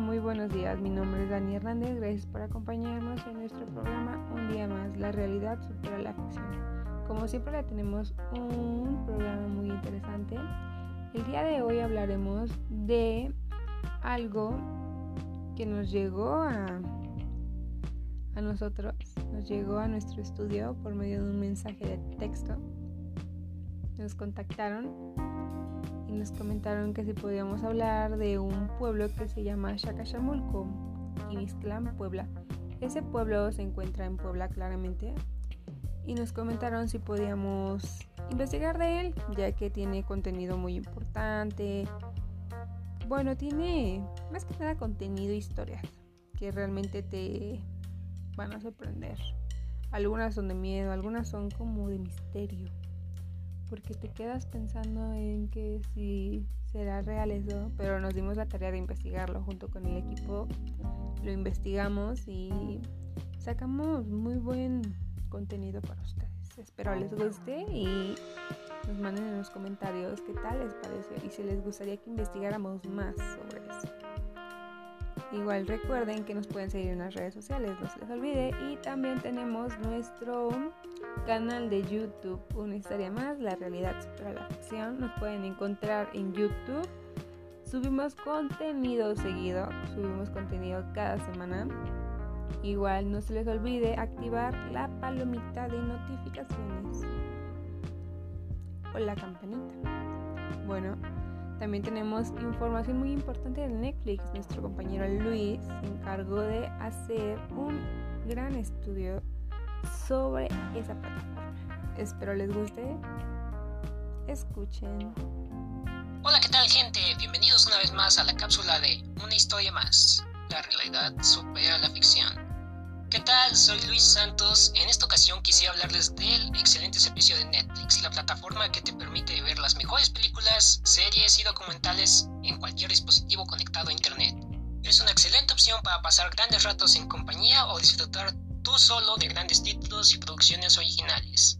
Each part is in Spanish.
Muy buenos días. Mi nombre es Dani Hernández. Gracias por acompañarnos en nuestro programa Un día más. La realidad supera la ficción. Como siempre, le tenemos un programa muy interesante. El día de hoy hablaremos de algo que nos llegó a, a nosotros, nos llegó a nuestro estudio por medio de un mensaje de texto. Nos contactaron nos comentaron que si podíamos hablar de un pueblo que se llama Xacachamulco, Imisclán, Puebla. Ese pueblo se encuentra en Puebla claramente y nos comentaron si podíamos investigar de él, ya que tiene contenido muy importante. Bueno, tiene más que nada contenido e historias que realmente te van a sorprender. Algunas son de miedo, algunas son como de misterio porque te quedas pensando en que si será real eso, pero nos dimos la tarea de investigarlo junto con el equipo, lo investigamos y sacamos muy buen contenido para ustedes. Espero les guste y nos manden en los comentarios qué tal les pareció y si les gustaría que investigáramos más sobre eso. Igual recuerden que nos pueden seguir en las redes sociales, no se les olvide. Y también tenemos nuestro canal de YouTube, una historia más, la realidad supera la ficción. Nos pueden encontrar en YouTube. Subimos contenido seguido, subimos contenido cada semana. Igual no se les olvide activar la palomita de notificaciones o la campanita. Bueno, también tenemos información muy importante de Netflix. Nuestro compañero Luis se encargó de hacer un gran estudio sobre esa plataforma. Espero les guste. Escuchen. Hola, ¿qué tal gente? Bienvenidos una vez más a la cápsula de Una historia más. La realidad supera la ficción. ¿Qué tal? Soy Luis Santos. En esta ocasión quisiera hablarles del excelente servicio de Netflix, la plataforma que te permite ver las mejores películas, series y documentales en cualquier dispositivo conectado a Internet. Es una excelente opción para pasar grandes ratos en compañía o disfrutar tú solo de grandes títulos y producciones originales.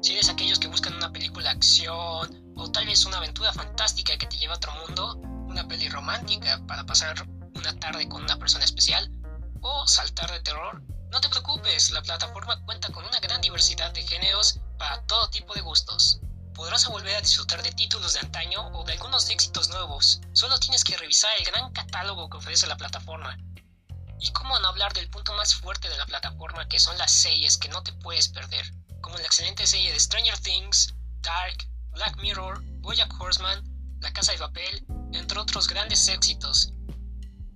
Si eres aquellos que buscan una película acción o tal vez una aventura fantástica que te lleva a otro mundo, una peli romántica para pasar una tarde con una persona especial, o saltar de terror, no te preocupes, la plataforma cuenta con una gran diversidad de géneros para todo tipo de gustos. Podrás volver a disfrutar de títulos de antaño o de algunos éxitos nuevos. Solo tienes que revisar el gran catálogo que ofrece la plataforma. Y cómo no hablar del punto más fuerte de la plataforma que son las series que no te puedes perder, como la excelente serie de Stranger Things, Dark, Black Mirror, Bojack Horseman, La Casa de Papel, entre otros grandes éxitos.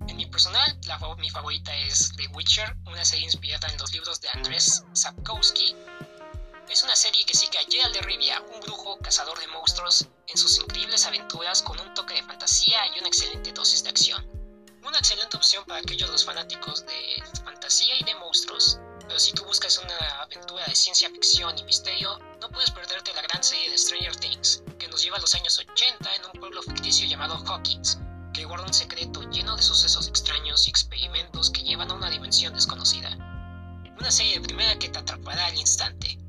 En mi personal, la, mi favorita es The Witcher, una serie inspirada en los libros de Andrzej Sapkowski. Es una serie que sigue a Geralt de Rivia, un brujo cazador de monstruos, en sus increíbles aventuras con un toque de fantasía y una excelente dosis de acción. Una excelente opción para aquellos los fanáticos de fantasía y de monstruos. Pero si tú buscas una aventura de ciencia ficción y misterio, no puedes perderte la gran serie de Stranger Things, que nos lleva a los años 80 en un pueblo ficticio llamado Hawkins, que guarda un secreto lleno de sucesos extraños y experimentos que llevan a una dimensión desconocida. Una serie de primera que te atrapará al instante.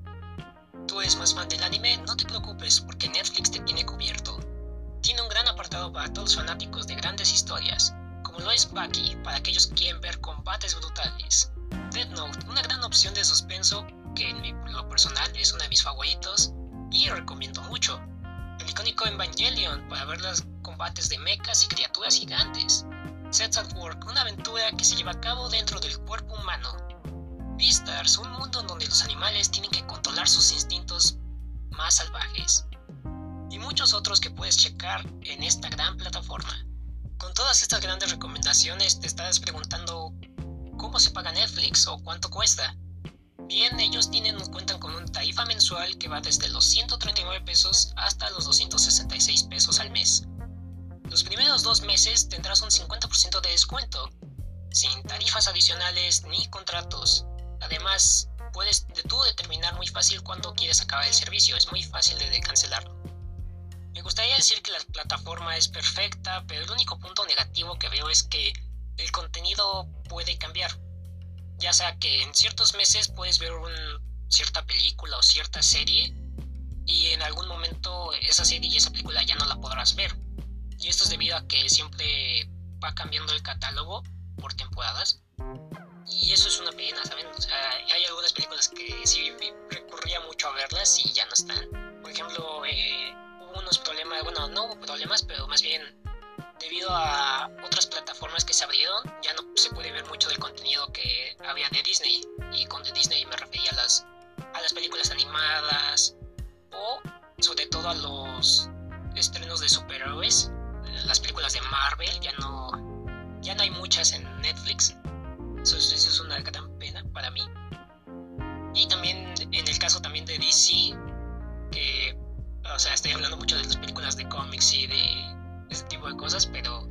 ¿Tú eres más fan del anime? No te preocupes porque Netflix te tiene cubierto. Tiene un gran apartado para todos los fanáticos de grandes historias, como lo es Bucky para aquellos que quieren ver combates brutales. Dead Note, una gran opción de suspenso que en lo personal es uno de mis favoritos y recomiendo mucho. El icónico Evangelion para ver las combates de mechas y criaturas gigantes. Sets at Work, una aventura que se lleva a cabo dentro del cuerpo humano. Beastars, un mundo donde los animales tienen que controlar sus instintos más salvajes. Y muchos otros que puedes checar en esta gran plataforma. Con todas estas grandes recomendaciones te estás preguntando cómo se paga Netflix o cuánto cuesta. Bien, ellos tienen, cuentan con una tarifa mensual que va desde los 139 pesos hasta los 266 pesos al mes. Los primeros dos meses tendrás un 50% de descuento, sin tarifas adicionales ni contratos. Además, puedes de tú determinar muy fácil cuándo quieres acabar el servicio, es muy fácil de cancelarlo. Me gustaría decir que la plataforma es perfecta, pero el único punto negativo que veo es que el contenido puede cambiar. Ya sea que en ciertos meses puedes ver una cierta película o cierta serie y en algún momento esa serie y esa película ya no la podrás ver. Y esto es debido a que siempre va cambiando el catálogo por temporadas. Y eso es una pena, ¿saben? O sea, hay algunas películas que sí recurría mucho a verlas y ya no están. Por ejemplo, eh, unos problemas, bueno, no hubo problemas, pero más bien debido a otras plataformas que se abrieron, ya no se puede ver mucho del contenido que había de Disney. Y con de Disney me refería a las, a las películas animadas o sobre todo a los estrenos de superhéroes. Las películas de Marvel ya no, ya no hay muchas en Netflix. Eso, eso es una gran pena para mí. Y también en el caso también de DC, de cómics y de ese tipo de cosas, pero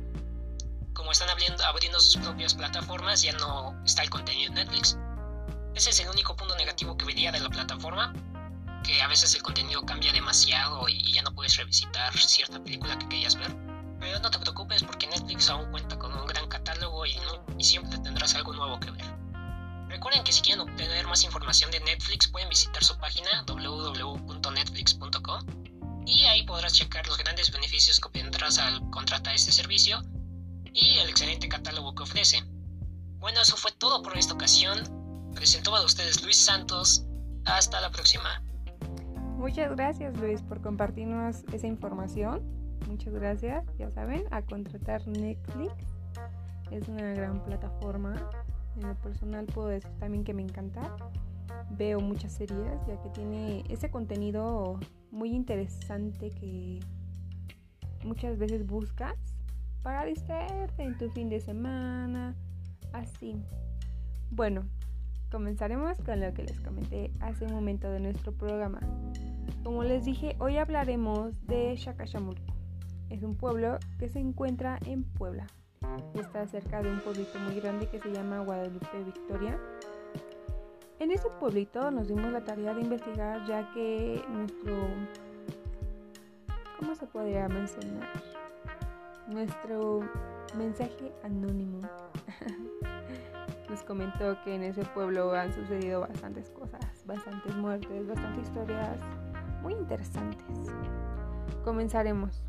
como están abriendo, abriendo sus propias plataformas, ya no está el contenido en Netflix. Ese es el único punto negativo que vería de la plataforma, que a veces el contenido cambia demasiado y ya no puedes revisitar cierta película que querías ver. Pero no te preocupes porque Netflix aún cuenta con un gran catálogo y, y siempre tendrás algo nuevo que ver. Recuerden que si quieren obtener más información de Netflix pueden visitar su página www.netflix.com y ahí podrás checar los grandes beneficios que obtendrás al contratar este servicio y el excelente catálogo que ofrece. Bueno, eso fue todo por esta ocasión. Presentó a ustedes Luis Santos. Hasta la próxima. Muchas gracias Luis por compartirnos esa información. Muchas gracias, ya saben, a contratar Netflix. Es una gran plataforma. En lo personal puedo decir también que me encanta. Veo muchas series ya que tiene ese contenido muy interesante que muchas veces buscas para distraerte en tu fin de semana, así. Bueno, comenzaremos con lo que les comenté hace un momento de nuestro programa. Como les dije, hoy hablaremos de Shakashamulco. Es un pueblo que se encuentra en Puebla. Está cerca de un pueblito muy grande que se llama Guadalupe Victoria. En ese pueblito nos dimos la tarea de investigar ya que nuestro... ¿Cómo se podría mencionar? Nuestro mensaje anónimo nos comentó que en ese pueblo han sucedido bastantes cosas, bastantes muertes, bastantes historias muy interesantes. Comenzaremos.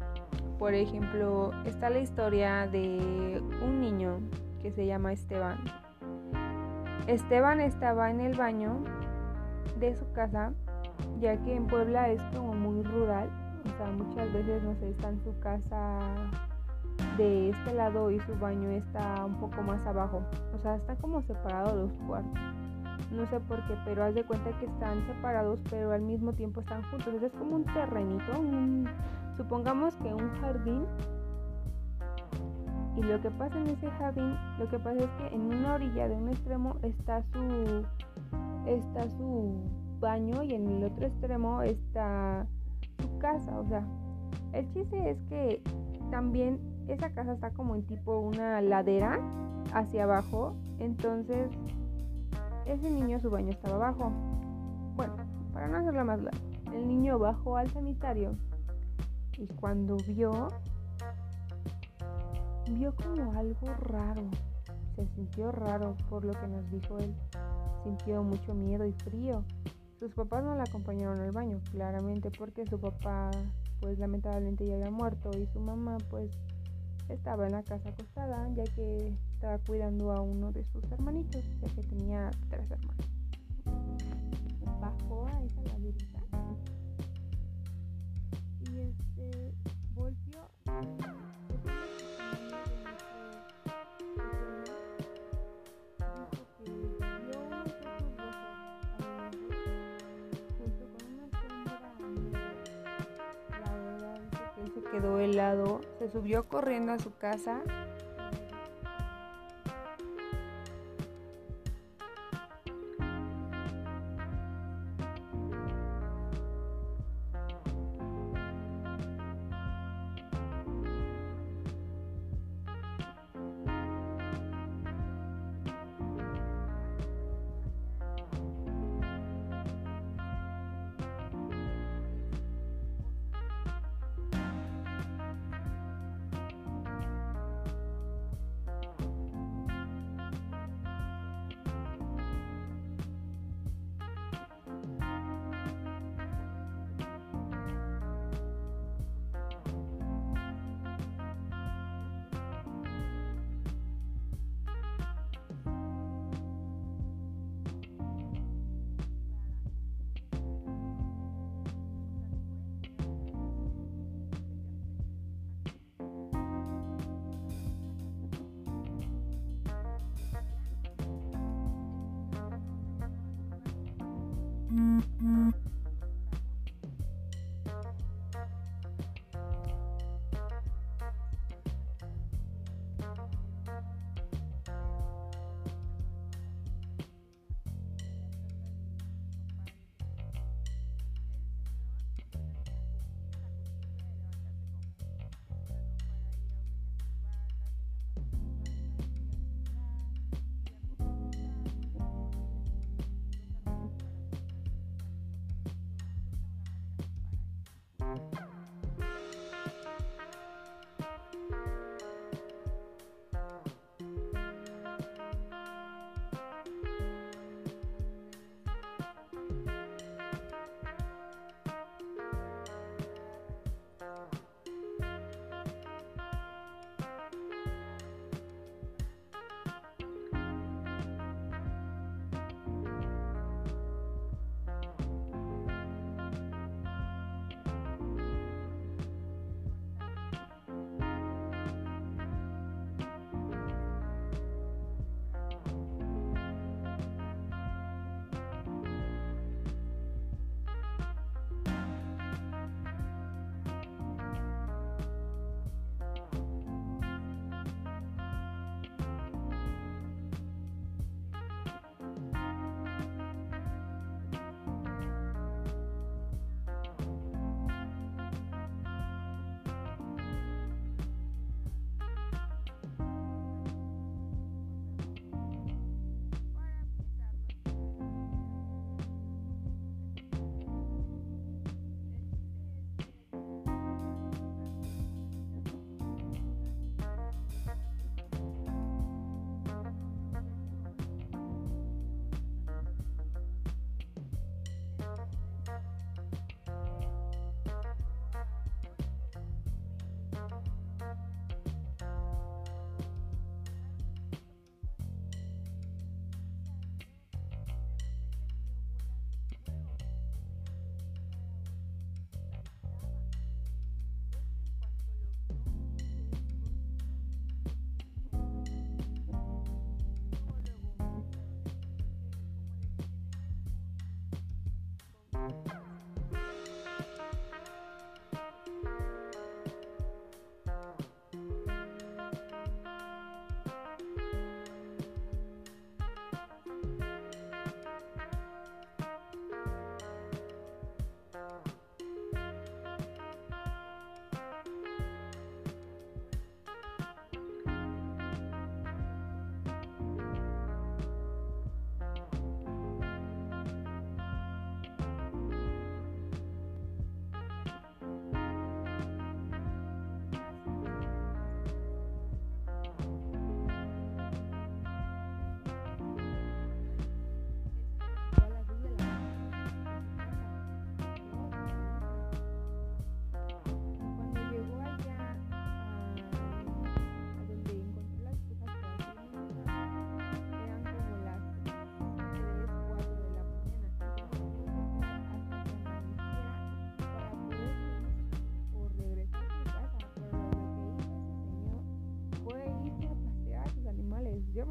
Por ejemplo, está la historia de un niño que se llama Esteban. Esteban estaba en el baño de su casa, ya que en Puebla es como muy rural, o sea, muchas veces no sé, está en su casa de este lado y su baño está un poco más abajo, o sea, están como separados los cuartos no sé por qué, pero haz de cuenta que están separados, pero al mismo tiempo están juntos. es como un terrenito, supongamos que un jardín. Y lo que pasa en ese jardín, lo que pasa es que en una orilla de un extremo está su está su baño y en el otro extremo está su casa, o sea, el chiste es que también esa casa está como en tipo una ladera hacia abajo, entonces ese niño su baño estaba abajo. Bueno, para no hacerlo más largo, el niño bajó al sanitario y cuando vio, vio como algo raro. Se sintió raro por lo que nos dijo él. Sintió mucho miedo y frío. Sus papás no la acompañaron al baño, claramente porque su papá pues lamentablemente ya había muerto y su mamá pues estaba en la casa acostada ya que estaba cuidando a uno de sus hermanitos, ya que tenía tres hermanos. Bajó a esa quedó helado, se subió corriendo a su casa Mm-hmm.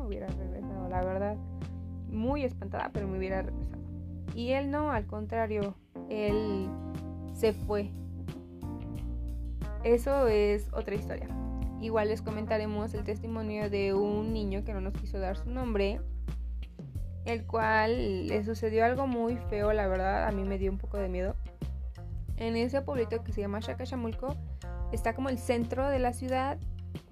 Hubiera regresado, la verdad. Muy espantada, pero me hubiera regresado. Y él no, al contrario, él se fue. Eso es otra historia. Igual les comentaremos el testimonio de un niño que no nos quiso dar su nombre, el cual le sucedió algo muy feo, la verdad, a mí me dio un poco de miedo. En ese pueblito que se llama Chacachamulco, está como el centro de la ciudad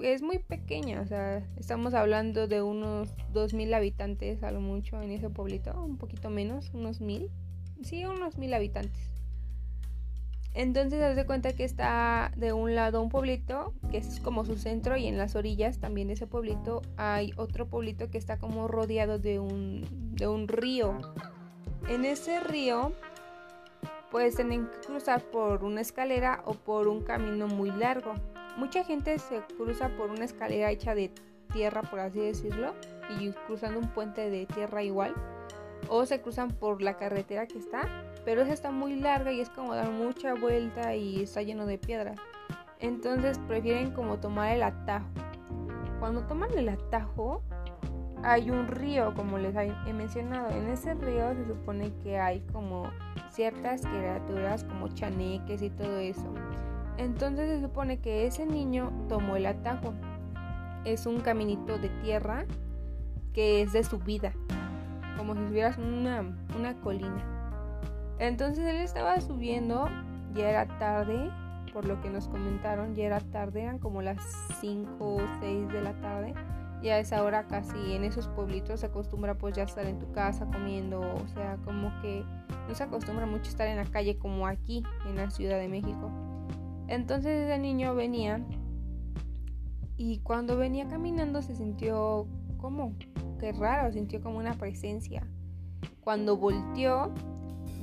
es muy pequeña, o sea, estamos hablando de unos 2.000 habitantes a lo mucho en ese pueblito, un poquito menos, unos 1.000, sí, unos 1.000 habitantes. Entonces se de cuenta que está de un lado un pueblito, que es como su centro, y en las orillas también de ese pueblito hay otro pueblito que está como rodeado de un, de un río. En ese río pues tienen que cruzar por una escalera o por un camino muy largo. Mucha gente se cruza por una escalera hecha de tierra, por así decirlo, y cruzando un puente de tierra igual. O se cruzan por la carretera que está, pero esa está muy larga y es como dar mucha vuelta y está lleno de piedras. Entonces prefieren como tomar el atajo. Cuando toman el atajo, hay un río, como les he mencionado. En ese río se supone que hay como ciertas criaturas como chaneques y todo eso. Entonces se supone que ese niño tomó el atajo. Es un caminito de tierra que es de subida, como si subieras una, una colina. Entonces él estaba subiendo, ya era tarde, por lo que nos comentaron, ya era tarde, eran como las 5 o 6 de la tarde y a esa hora casi en esos pueblitos se acostumbra pues ya estar en tu casa comiendo, o sea, como que no se acostumbra mucho estar en la calle como aquí en la Ciudad de México. Entonces ese niño venía y cuando venía caminando se sintió como, qué raro, sintió como una presencia. Cuando volteó,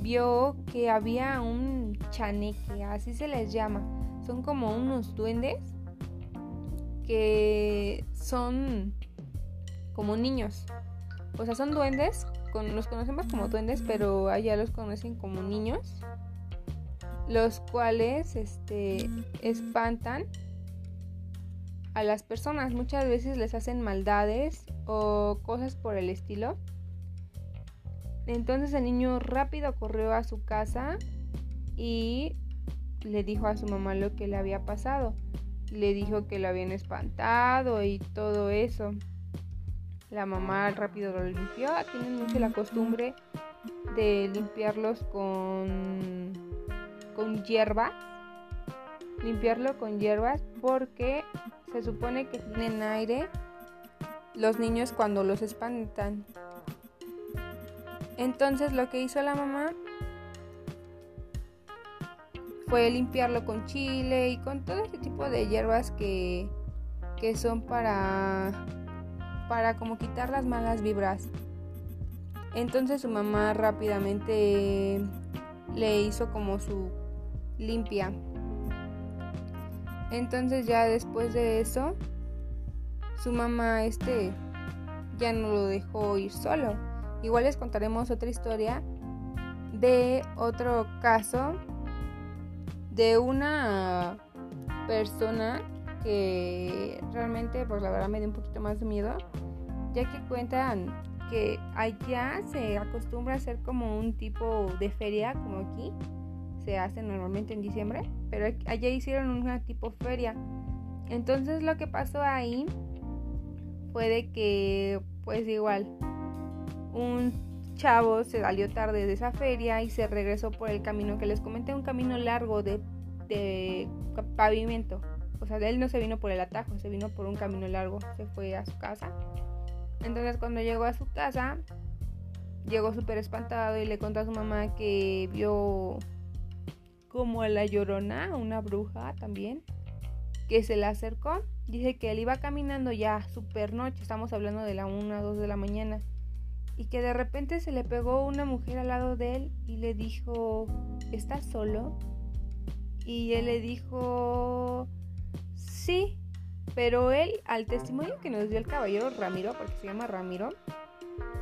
vio que había un chaneque, así se les llama. Son como unos duendes que son como niños. O sea, son duendes, los conocemos como duendes, pero allá los conocen como niños, los cuales este, espantan a las personas. Muchas veces les hacen maldades o cosas por el estilo. Entonces el niño rápido corrió a su casa y le dijo a su mamá lo que le había pasado le dijo que lo habían espantado y todo eso. La mamá rápido lo limpió. Tienen mucho la costumbre de limpiarlos con, con hierbas. Limpiarlo con hierbas porque se supone que tienen aire los niños cuando los espantan. Entonces lo que hizo la mamá fue limpiarlo con chile y con todo este tipo de hierbas que, que son para, para como quitar las malas vibras. Entonces su mamá rápidamente le hizo como su limpia. Entonces ya después de eso, su mamá este ya no lo dejó ir solo. Igual les contaremos otra historia de otro caso de una persona que realmente pues la verdad me dio un poquito más de miedo ya que cuentan que allá se acostumbra a hacer como un tipo de feria como aquí se hace normalmente en diciembre pero allá hicieron una tipo feria entonces lo que pasó ahí fue de que pues igual un chavo se salió tarde de esa feria y se regresó por el camino que les comenté, un camino largo de, pavimento. O sea, él no se vino por el atajo, se vino por un camino largo, se fue a su casa. Entonces cuando llegó a su casa, llegó súper espantado y le contó a su mamá que vio como la llorona, una bruja también, que se le acercó. Dice que él iba caminando ya súper noche, estamos hablando de la 1 o 2 de la mañana y que de repente se le pegó una mujer al lado de él y le dijo, ¿estás solo? Y él le dijo, sí, pero él, al testimonio que nos dio el caballero Ramiro, porque se llama Ramiro,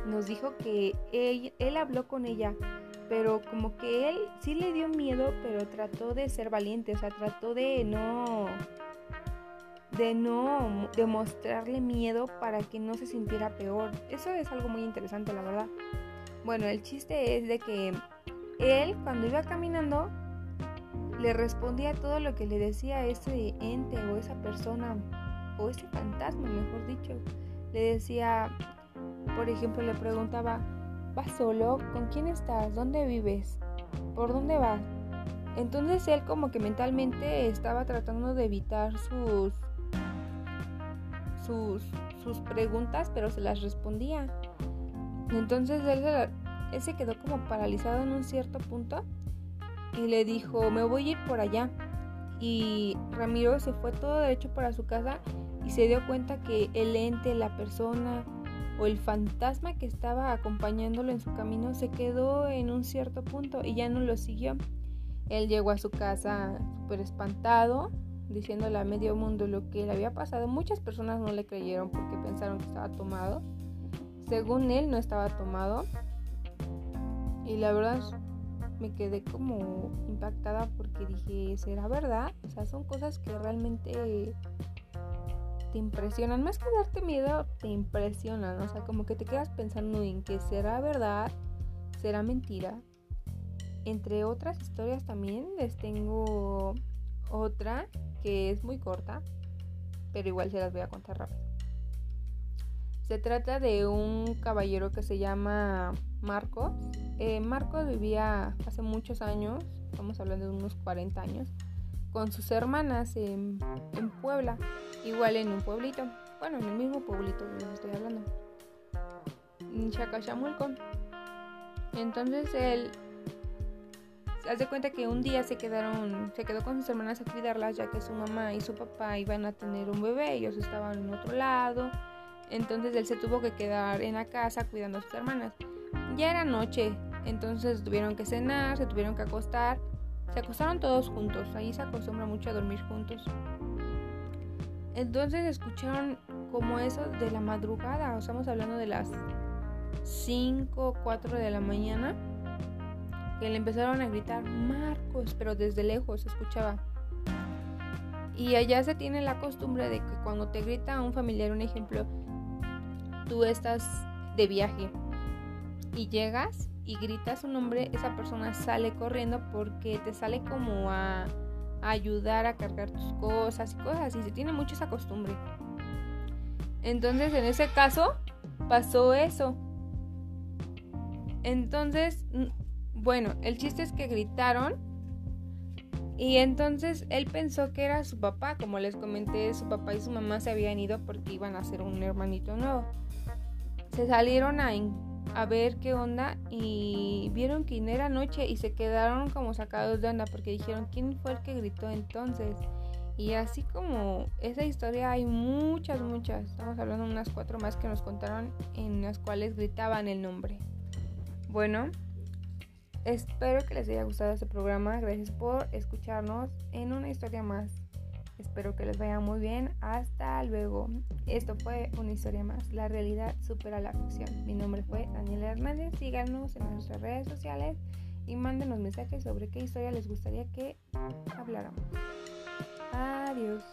nos dijo que él habló con ella, pero como que él sí le dio miedo, pero trató de ser valiente, o sea, trató de no de no demostrarle miedo para que no se sintiera peor. Eso es algo muy interesante, la verdad. Bueno, el chiste es de que él cuando iba caminando le respondía todo lo que le decía ese ente o esa persona o ese fantasma, mejor dicho. Le decía, por ejemplo, le preguntaba, ¿vas solo? ¿Con quién estás? ¿Dónde vives? ¿Por dónde vas? Entonces él como que mentalmente estaba tratando de evitar sus sus, preguntas, pero se las respondía. Entonces él se, él se quedó como paralizado en un cierto punto y le dijo, me voy a ir por allá. Y Ramiro se fue todo derecho para su casa y se dio cuenta que el ente, la persona o el fantasma que estaba acompañándolo en su camino se quedó en un cierto punto y ya no lo siguió. Él llegó a su casa súper espantado diciéndole a medio mundo lo que le había pasado. Muchas personas no le creyeron porque pensaron que estaba tomado. Según él no estaba tomado. Y la verdad me quedé como impactada porque dije, ¿será verdad? O sea, son cosas que realmente te impresionan. Más que darte miedo, te impresionan. O sea, como que te quedas pensando en que será verdad, será mentira. Entre otras historias también les tengo otra que es muy corta, pero igual se las voy a contar rápido. Se trata de un caballero que se llama Marcos. Eh, Marcos vivía hace muchos años, estamos hablando de unos 40 años, con sus hermanas en, Puebla, igual en un pueblito, bueno, en el mismo pueblito les estoy hablando, en Chacachamulco. Entonces él hace cuenta que un día se quedaron, se quedó con sus hermanas a cuidarlas, ya que su mamá y su papá iban a tener un bebé, ellos estaban en otro lado. Entonces él se tuvo que quedar en la casa cuidando a sus hermanas. Ya era noche, entonces tuvieron que cenar, se tuvieron que acostar. Se acostaron todos juntos, ahí se acostumbra mucho a dormir juntos. Entonces escucharon como eso de la madrugada, estamos hablando de las 5 o 4 de la mañana, que le empezaron a gritar Marcos, pero desde lejos se escuchaba. Y allá se tiene la costumbre de que cuando te grita un familiar, un ejemplo, tú estás de viaje y llegas y gritas su nombre, esa persona sale corriendo porque te sale como a, ayudar a cargar tus cosas y cosas y se tiene mucho esa costumbre. Entonces en ese caso pasó eso. Entonces, bueno, el chiste es que gritaron y entonces él pensó que era su papá, como les comenté, su papá y su mamá se habían ido porque iban a hacer un hermanito nuevo. Se salieron a, a ver qué onda y vieron que era noche y se quedaron como sacados de onda porque dijeron quién fue el que gritó entonces. Y así como esa historia hay muchas, muchas. Estamos hablando de unas cuatro más que nos contaron en las cuales gritaban el nombre. Bueno, espero que les haya gustado este programa. Gracias por escucharnos en una historia más. Espero que les vaya muy bien. Hasta luego. Esto fue una historia más. La realidad supera la ficción. Mi nombre fue Daniela Hernández. Síganos en nuestras redes sociales y mándenos mensajes sobre qué historia les gustaría que habláramos. Adiós.